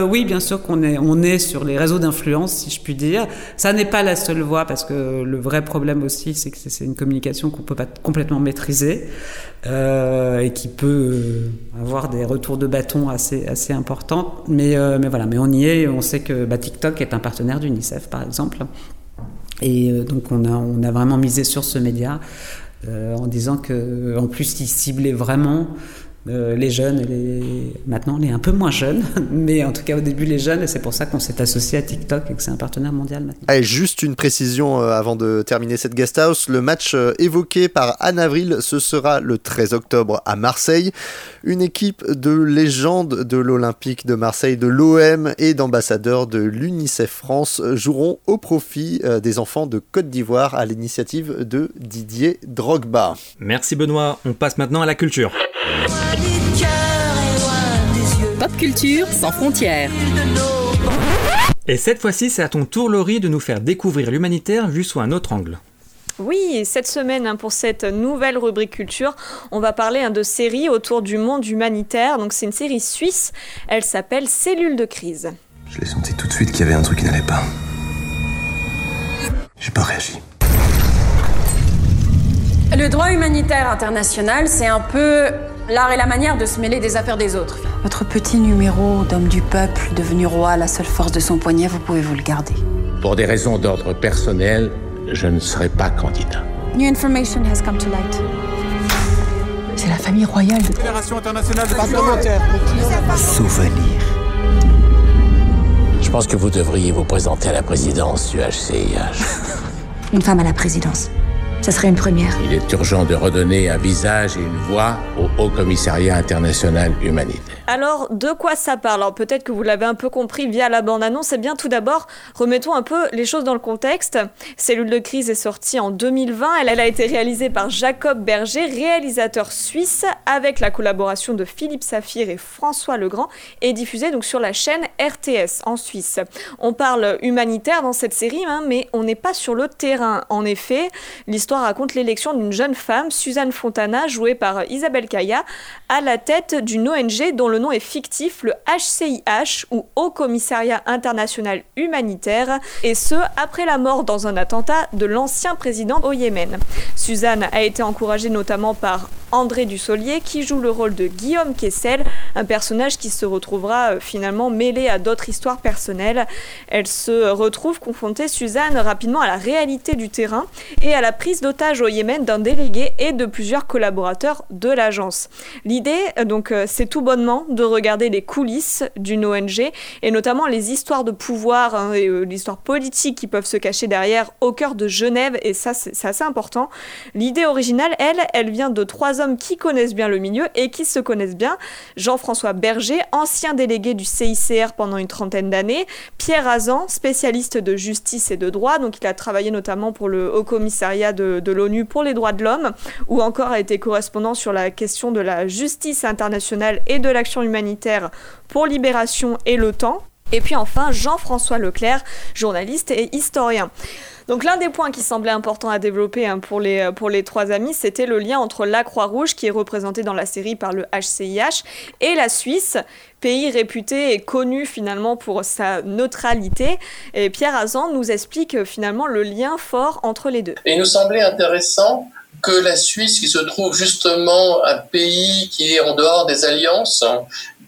oui, bien sûr qu'on est, on est sur les réseaux d'influence, si je puis dire. Ça n'est pas la seule voie, parce que le vrai problème aussi, c'est que c'est une communication qu'on peut pas complètement maîtriser euh, et qui peut euh, avoir des retours de bâton assez, assez importants. Mais, euh, mais voilà, mais on y est. On sait que bah, TikTok est un partenaire d'UNICEF, par exemple. Et euh, donc on a, on a vraiment misé sur ce média en disant que en plus il ciblait vraiment euh, les jeunes, les... maintenant on est un peu moins jeunes, mais en tout cas au début les jeunes, et c'est pour ça qu'on s'est associé à TikTok et que c'est un partenaire mondial maintenant. Allez, juste une précision euh, avant de terminer cette guest house, le match euh, évoqué par Anne Avril, ce sera le 13 octobre à Marseille. Une équipe de légendes de l'Olympique de Marseille, de l'OM et d'ambassadeurs de l'UNICEF France joueront au profit des enfants de Côte d'Ivoire à l'initiative de Didier Drogba. Merci Benoît, on passe maintenant à la culture. Pop culture sans frontières. Et cette fois-ci, c'est à ton tour, Laurie, de nous faire découvrir l'humanitaire vu sous un autre angle. Oui, cette semaine, hein, pour cette nouvelle rubrique culture, on va parler hein, de séries autour du monde humanitaire. Donc, c'est une série suisse. Elle s'appelle Cellule de crise. Je l'ai senti tout de suite qu'il y avait un truc qui n'allait pas. J'ai pas réagi. Le droit humanitaire international, c'est un peu l'art et la manière de se mêler des affaires des autres. Votre petit numéro d'homme du peuple devenu roi, la seule force de son poignet, vous pouvez vous le garder. Pour des raisons d'ordre personnel, je ne serai pas candidat. New information has come to light. C'est la famille royale de... Fédération internationale de parlementaires. Souvenir. Je pense que vous devriez vous présenter à la présidence du HCIH. Une femme à la présidence. Serait une première. Il est urgent de redonner un visage et une voix au Haut Commissariat international humanitaire. Alors, de quoi ça parle? Alors, peut-être que vous l'avez un peu compris via la bande-annonce. Eh bien, tout d'abord, remettons un peu les choses dans le contexte. Cellule de crise est sortie en 2020. Elle, elle a été réalisée par Jacob Berger, réalisateur suisse, avec la collaboration de Philippe Saphir et François Legrand, et diffusée donc sur la chaîne RTS en Suisse. On parle humanitaire dans cette série, hein, mais on n'est pas sur le terrain. En effet, l'histoire raconte l'élection d'une jeune femme, Suzanne Fontana, jouée par Isabelle Kaya, à la tête d'une ONG dont le nom est fictif, le HCIH ou Haut Commissariat International Humanitaire, et ce après la mort dans un attentat de l'ancien président au Yémen. Suzanne a été encouragée notamment par André Dussolier qui joue le rôle de Guillaume Kessel, un personnage qui se retrouvera euh, finalement mêlé à d'autres histoires personnelles. Elle se retrouve confrontée, Suzanne, rapidement à la réalité du terrain et à la prise d'otage au Yémen d'un délégué et de plusieurs collaborateurs de l'agence. L'idée, euh, donc, euh, c'est tout bonnement de regarder les coulisses d'une ONG et notamment les histoires de pouvoir hein, et euh, l'histoire politique qui peuvent se cacher derrière au cœur de Genève et ça c'est assez important. L'idée originale, elle, elle vient de trois hommes qui connaissent bien le milieu et qui se connaissent bien. Jean-François Berger, ancien délégué du CICR pendant une trentaine d'années, Pierre Azan, spécialiste de justice et de droit, donc il a travaillé notamment pour le Haut Commissariat de, de l'ONU pour les droits de l'homme ou encore a été correspondant sur la question de la justice internationale et de l'action humanitaire pour Libération et le temps. Et puis enfin, Jean-François Leclerc, journaliste et historien. Donc l'un des points qui semblait important à développer hein, pour, les, pour les trois amis, c'était le lien entre la Croix-Rouge, qui est représentée dans la série par le HCIH, et la Suisse, pays réputé et connu finalement pour sa neutralité. Et Pierre Azan nous explique finalement le lien fort entre les deux. Il nous semblait intéressant que la Suisse, qui se trouve justement un pays qui est en dehors des alliances,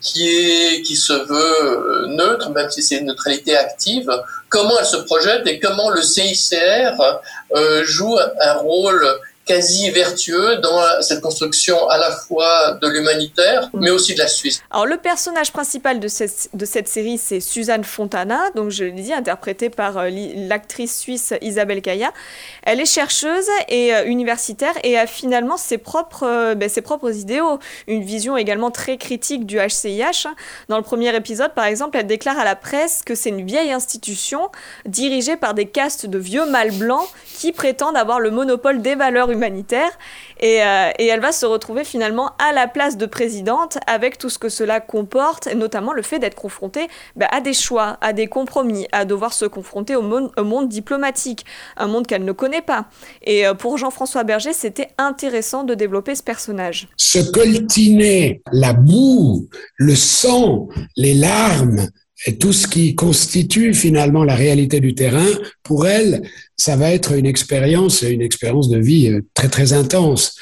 qui, est, qui se veut neutre, même si c'est une neutralité active, comment elle se projette et comment le CICR joue un rôle quasi vertueux dans cette construction à la fois de l'humanitaire, mais aussi de la Suisse. Alors le personnage principal de cette, de cette série, c'est Suzanne Fontana, donc je l'ai dit, interprétée par euh, l'actrice suisse Isabelle Kaya. Elle est chercheuse et euh, universitaire et a finalement ses propres, euh, ben, ses propres idéaux, une vision également très critique du HCIH. Dans le premier épisode, par exemple, elle déclare à la presse que c'est une vieille institution dirigée par des castes de vieux mâles blancs qui prétendent avoir le monopole des valeurs humanitaire. Euh, et, elle va se retrouver finalement à la place de présidente avec tout ce que cela comporte, notamment le fait d'être confrontée bah, à des choix, à des compromis, à devoir se confronter au monde, au monde diplomatique, un monde qu'elle ne connaît pas. Et euh, pour Jean-François Berger, c'était intéressant de développer ce personnage. Se coltiner la boue, le sang, les larmes, et tout ce qui constitue finalement la réalité du terrain, pour elle, ça va être une expérience, une expérience de vie euh, très très intense.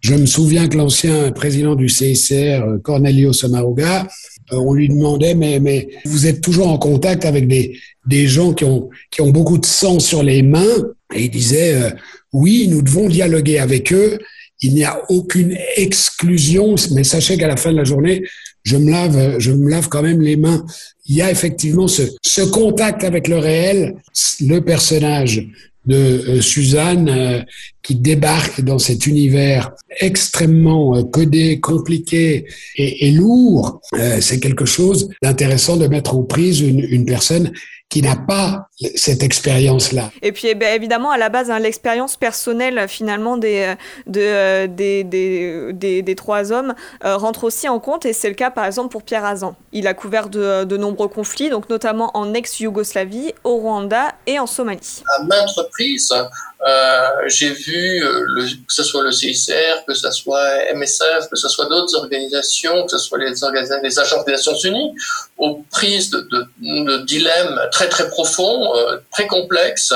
Je me souviens que l'ancien président du CICR, euh, Cornelio Samaruga, euh, on lui demandait mais mais vous êtes toujours en contact avec des des gens qui ont qui ont beaucoup de sang sur les mains? Et il disait oui nous devons dialoguer avec eux il n'y a aucune exclusion mais sachez qu'à la fin de la journée je me lave, je me lave quand même les mains. Il y a effectivement ce, ce contact avec le réel. Le personnage de euh, Suzanne euh, qui débarque dans cet univers extrêmement euh, codé, compliqué et, et lourd, c'est quelque chose d'intéressant de mettre en prise une, une personne qui n'a pas cette expérience-là. Et puis eh ben, évidemment, à la base, hein, l'expérience personnelle finalement des, de, euh, des, des, des, des, trois hommes euh, rentre aussi en compte, et c'est le cas par exemple pour Pierre Azan. Il a couvert de, de nombreux conflits, donc notamment en ex-Yougoslavie, au Rwanda et en Somalie. À maintes reprises, euh, j'ai vu euh, le, que ce soit le CICR, que ce soit MSF, que ce soit d'autres organisations, que ce soit les, organisations, les agences des Nations Unies, aux prises de, de, de dilemmes très très profonds, euh, très complexes,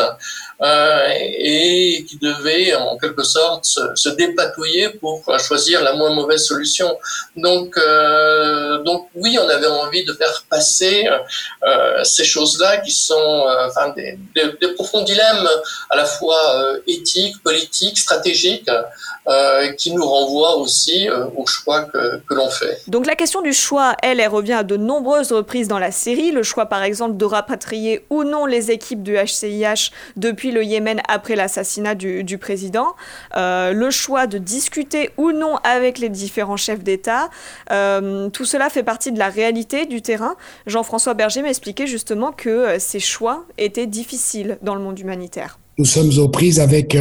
euh, et qui devait en quelque sorte se, dépatouiller pour choisir la moins mauvaise solution. Donc, euh, donc oui, on avait envie de faire passer euh, ces choses-là qui sont euh, des, profonds dilemmes à la fois euh, éthiques, politiques, stratégiques, qui nous renvoient aussi au choix que, que l'on fait. Donc la question du choix, elle, elle revient à de nombreuses reprises dans la série. Le choix, par exemple, de rapatrier ou non les équipes du HCIH depuis le Yémen après l'assassinat du, président, euh, le choix de discuter ou non avec les différents chefs d'État, euh, tout cela fait partie de la réalité du terrain. Jean-François Berger m'expliquait justement que euh, ces choix étaient difficiles dans le monde humanitaire. Nous sommes aux prises avec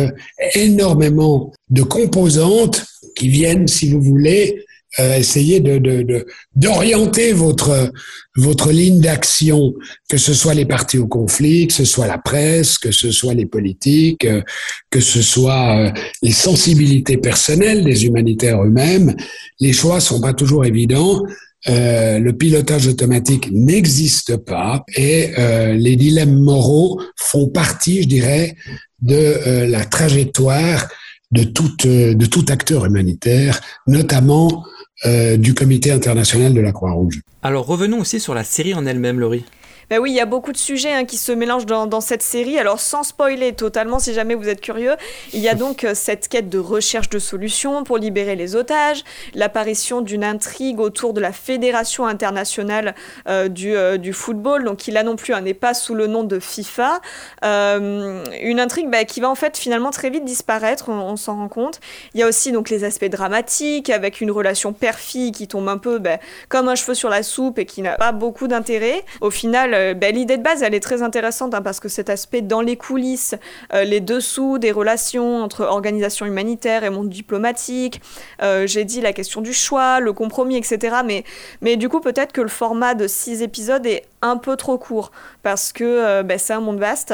énormément de composantes qui viennent, si vous voulez, euh, essayer de, de, d'orienter votre votre ligne d'action, que ce soit les partis au conflit, que ce soit la presse, que ce soit les politiques, euh, que ce soit euh, les sensibilités personnelles des humanitaires eux-mêmes. Les choix sont pas toujours évidents. Euh, le pilotage automatique n'existe pas et euh, les dilemmes moraux font partie, je dirais, de la trajectoire de tout, de tout acteur humanitaire, notamment du Comité international de la Croix-Rouge. Alors revenons aussi sur la série en elle-même, Laurie. Ben oui, il y a beaucoup de sujets hein, qui se mélangent dans, cette série. Alors sans spoiler totalement, si jamais vous êtes curieux, il y a donc euh, cette quête de recherche de solutions pour libérer les otages, l'apparition d'une intrigue autour de la Fédération internationale euh, du, euh, du, football, donc qui là non plus n'est pas sous le nom de FIFA. Une intrigue bah, qui va en fait finalement très vite disparaître, on, on s'en rend compte. Il y a aussi donc les aspects dramatiques avec une relation père-fille qui tombe un peu bah, comme un cheveu sur la soupe et qui n'a pas beaucoup d'intérêt. Au final, ben, l'idée de base, elle est très intéressante hein, parce que cet aspect dans les coulisses, euh, les dessous des relations entre organisations humanitaires et monde diplomatique, euh, j'ai dit la question du choix, le compromis, etc. Mais, mais du coup, peut-être que le format de six épisodes est un peu trop court parce que euh, ben, c'est un monde vaste.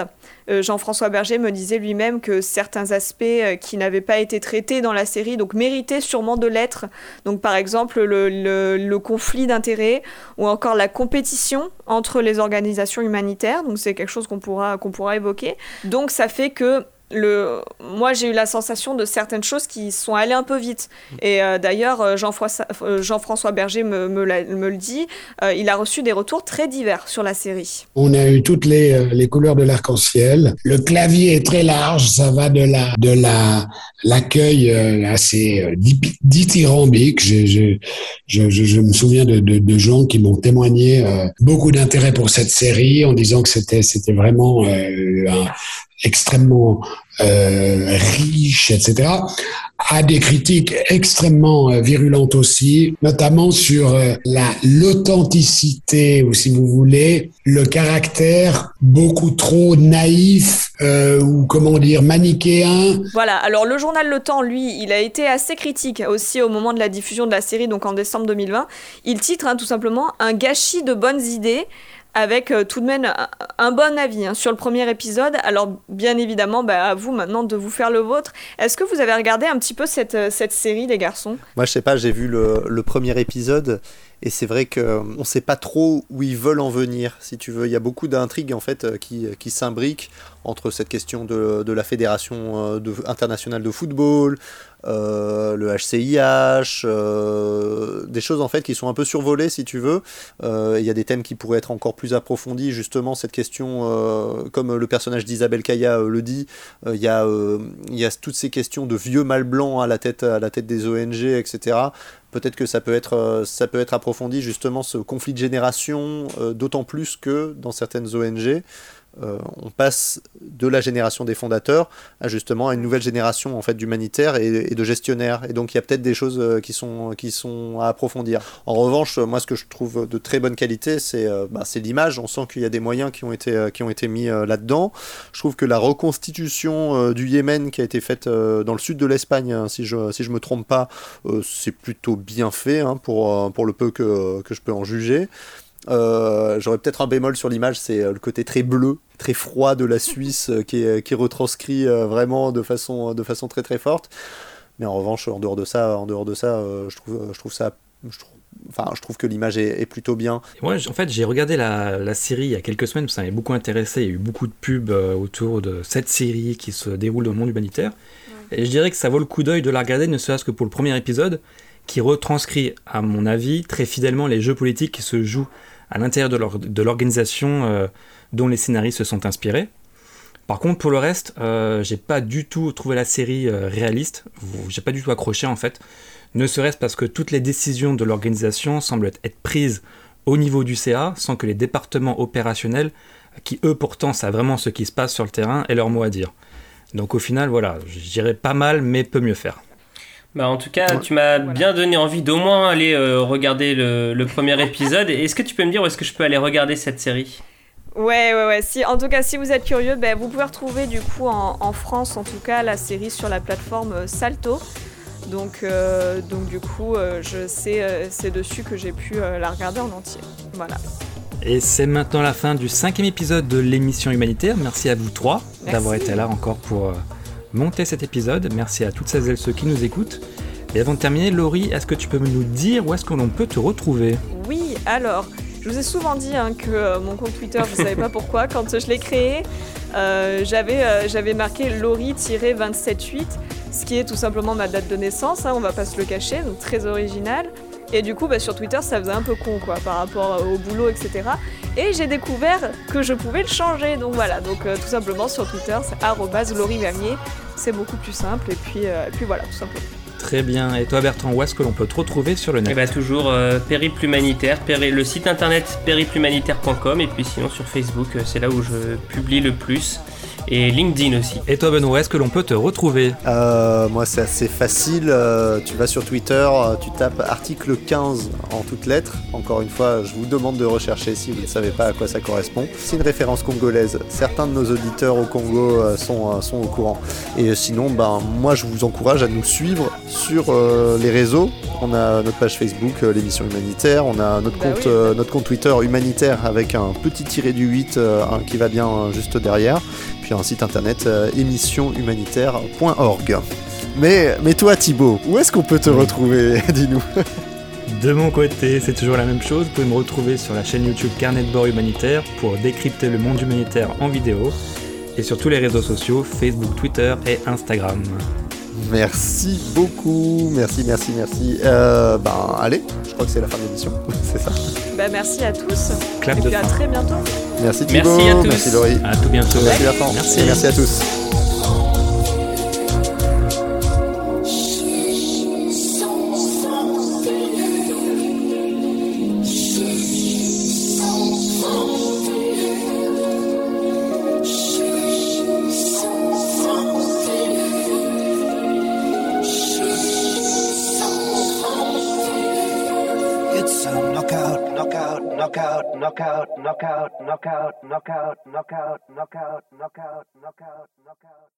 Euh, Jean-François Berger me disait lui-même que certains aspects euh, qui n'avaient pas été traités dans la série donc méritaient sûrement de l'être. Donc par exemple le, conflit d'intérêts ou encore la compétition entre les organisations humanitaires. Donc c'est quelque chose qu'on pourra, qu'on pourra évoquer. Donc ça fait que le, moi j'ai eu la sensation de certaines choses qui sont allées un peu vite. Et euh, d'ailleurs, euh, Jean-François Jean Berger me, me, me, le dit, euh, il a reçu des retours très divers sur la série. On a eu toutes les, les couleurs de l'arc-en-ciel. Le clavier est très large, ça va de la de la l'accueil assez dithyrambique. Je, je, je, je, me souviens de, de, de gens qui m'ont témoigné beaucoup d'intérêt pour cette série en disant que c'était c'était vraiment un, extrêmement euh, riche, etc., a des critiques extrêmement euh, virulentes aussi, notamment sur euh, la l'authenticité ou si vous voulez le caractère beaucoup trop naïf ou comment dire manichéen. Voilà. Alors le journal Le Temps, lui, il a été assez critique aussi au moment de la diffusion de la série, donc en décembre 2020. Il titre hein, tout simplement un gâchis de bonnes idées avec euh, tout de même un, bon avis hein, sur le premier épisode. Alors bien évidemment, bah, à vous maintenant de vous faire le vôtre. Est-ce que vous avez regardé un petit peu cette, euh, cette série, les garçons? Moi, je sais pas, j'ai vu le, le, premier épisode. Et c'est vrai qu'on ne sait pas trop où ils veulent en venir, si tu veux. Il y a beaucoup d'intrigues en fait euh, qui, qui s'imbriquent entre cette question de, de la fédération internationale de football, euh, le HCIH, euh, des choses en fait qui sont un peu survolées si tu veux. Euh, il y a des thèmes qui pourraient être encore plus approfondis, justement cette question, comme le personnage d'Isabelle Kaya le dit, il y, a, toutes ces questions de vieux mâles blancs à la tête, des ONG, etc peut-être que ça peut être approfondi justement ce conflit de génération d'autant plus que dans certaines ONG euh, on passe de la génération des fondateurs à justement à une nouvelle génération en fait d'humanitaires et, de gestionnaires. Et donc il y a peut-être des choses euh, qui sont, qui sont à approfondir. En revanche, moi ce que je trouve de très bonne qualité, c'est euh, bah, l'image. On sent qu'il y a des moyens qui ont été, qui ont été mis là-dedans. Je trouve que la reconstitution du Yémen qui a été faite dans le sud de l'Espagne, hein, si je si je me trompe pas, c'est plutôt bien fait hein, pour, pour le peu que, que je peux en juger. Euh, j'aurais peut-être un bémol sur l'image, c'est euh, le côté très bleu, très froid de la Suisse euh, qui, est, qui retranscrit vraiment de façon, de façon très très forte. Mais en revanche, en dehors de ça, en dehors de ça, je trouve, je trouve ça, je trouve, enfin, je trouve que l'image est, plutôt bien. Ouais, en fait, j'ai regardé la, la, série il y a quelques semaines, ça m'avait beaucoup intéressé. Il y a eu beaucoup de pubs autour de cette série qui se déroule dans le monde humanitaire. Et je dirais que ça vaut le coup d'œil de la regarder, ne serait-ce que pour le premier épisode, qui retranscrit, à mon avis, très fidèlement les jeux politiques qui se jouent à l'intérieur de l'organisation euh, dont les scénaristes se sont inspirés. Par contre, pour le reste, euh, j'ai pas du tout trouvé la série euh, réaliste. J'ai pas du tout accroché en fait. Ne serait-ce parce que toutes les décisions de l'organisation semblent être prises au niveau du CA sans que les départements opérationnels, qui eux pourtant savent vraiment ce qui se passe sur le terrain, aient leur mot à dire. Donc au final, voilà, je dirais pas mal, mais peut mieux faire. Bah en tout cas, tu m'as bien donné envie d'au moins aller euh, regarder le, premier épisode. Est-ce que tu peux me dire où est-ce que je peux aller regarder cette série? Ouais, ouais, ouais. Si, en tout cas, si vous êtes curieux, ben, vous pouvez retrouver du coup en, France, en tout cas, la série sur la plateforme euh, Salto. Donc, euh, donc du coup, je sais, c'est dessus que j'ai pu la regarder en entier. Voilà. Et c'est maintenant la fin du cinquième épisode de l'émission humanitaire. Merci à vous trois d'avoir été là encore pour monter cet épisode. Merci à toutes celles et ceux qui nous écoutent. Et avant de terminer, Laurie, est-ce que tu peux nous dire où est-ce que l'on peut te retrouver? Oui, alors, je vous ai souvent dit hein, que euh, mon compte Twitter, je ne savais pas pourquoi, quand je l'ai créé, euh, euh, j'avais marqué Laurie-278, ce qui est tout simplement ma date de naissance, hein, on va pas se le cacher, donc très original. Et du coup, bah, sur Twitter, ça faisait un peu con, quoi, par rapport au boulot, etc. Et j'ai découvert que je pouvais le changer. Donc voilà, donc tout simplement sur Twitter, c'est @laurievernier c'est beaucoup plus simple. Et puis, euh, puis voilà, tout simplement. Très bien. Et toi, Bertrand, où est-ce que l'on peut te retrouver sur le net Eh bien, toujours euh, Périple Humanitaire, le site internet périplehumanitaire.com. Et puis sinon, sur Facebook, euh, c'est là où je publie le plus et LinkedIn aussi. Et toi Benoît, est-ce que l'on peut te retrouver? Euh, Moi c'est assez facile, euh, tu vas sur Twitter, euh, tu tapes article 15 en toutes lettres. Encore une fois, je vous demande de rechercher si vous ne savez pas à quoi ça correspond. C'est une référence congolaise, certains de nos auditeurs au Congo sont, sont au courant. Et sinon, ben, moi je vous encourage à nous suivre sur les réseaux. On a notre page Facebook, l'émission humanitaire, on a notre, bah compte, notre compte Twitter humanitaire avec un petit tiré du 8 qui va bien juste derrière puis un site internet euh, émissionhumanitaire.org. Mais, mais toi Thibaut, où est-ce qu'on peut te retrouver Dis-nous? De mon côté, c'est toujours la même chose. Vous pouvez me retrouver sur la chaîne YouTube Carnet de bord humanitaire pour décrypter le monde humanitaire en vidéo. et sur tous les réseaux sociaux, Facebook, Twitter et Instagram. Merci beaucoup, merci, merci, merci. Euh, ben allez, je crois que c'est la fin de l'émission, c'est ça. Bah, merci à tous. Clap et puis à fin. très bientôt. Merci Thibaut, Merci à tous. merci Laurie. À tout bientôt. Merci. Merci. Et merci à tous. Knockout, knockout, knockout, knockout, knockout, knockout, knockout.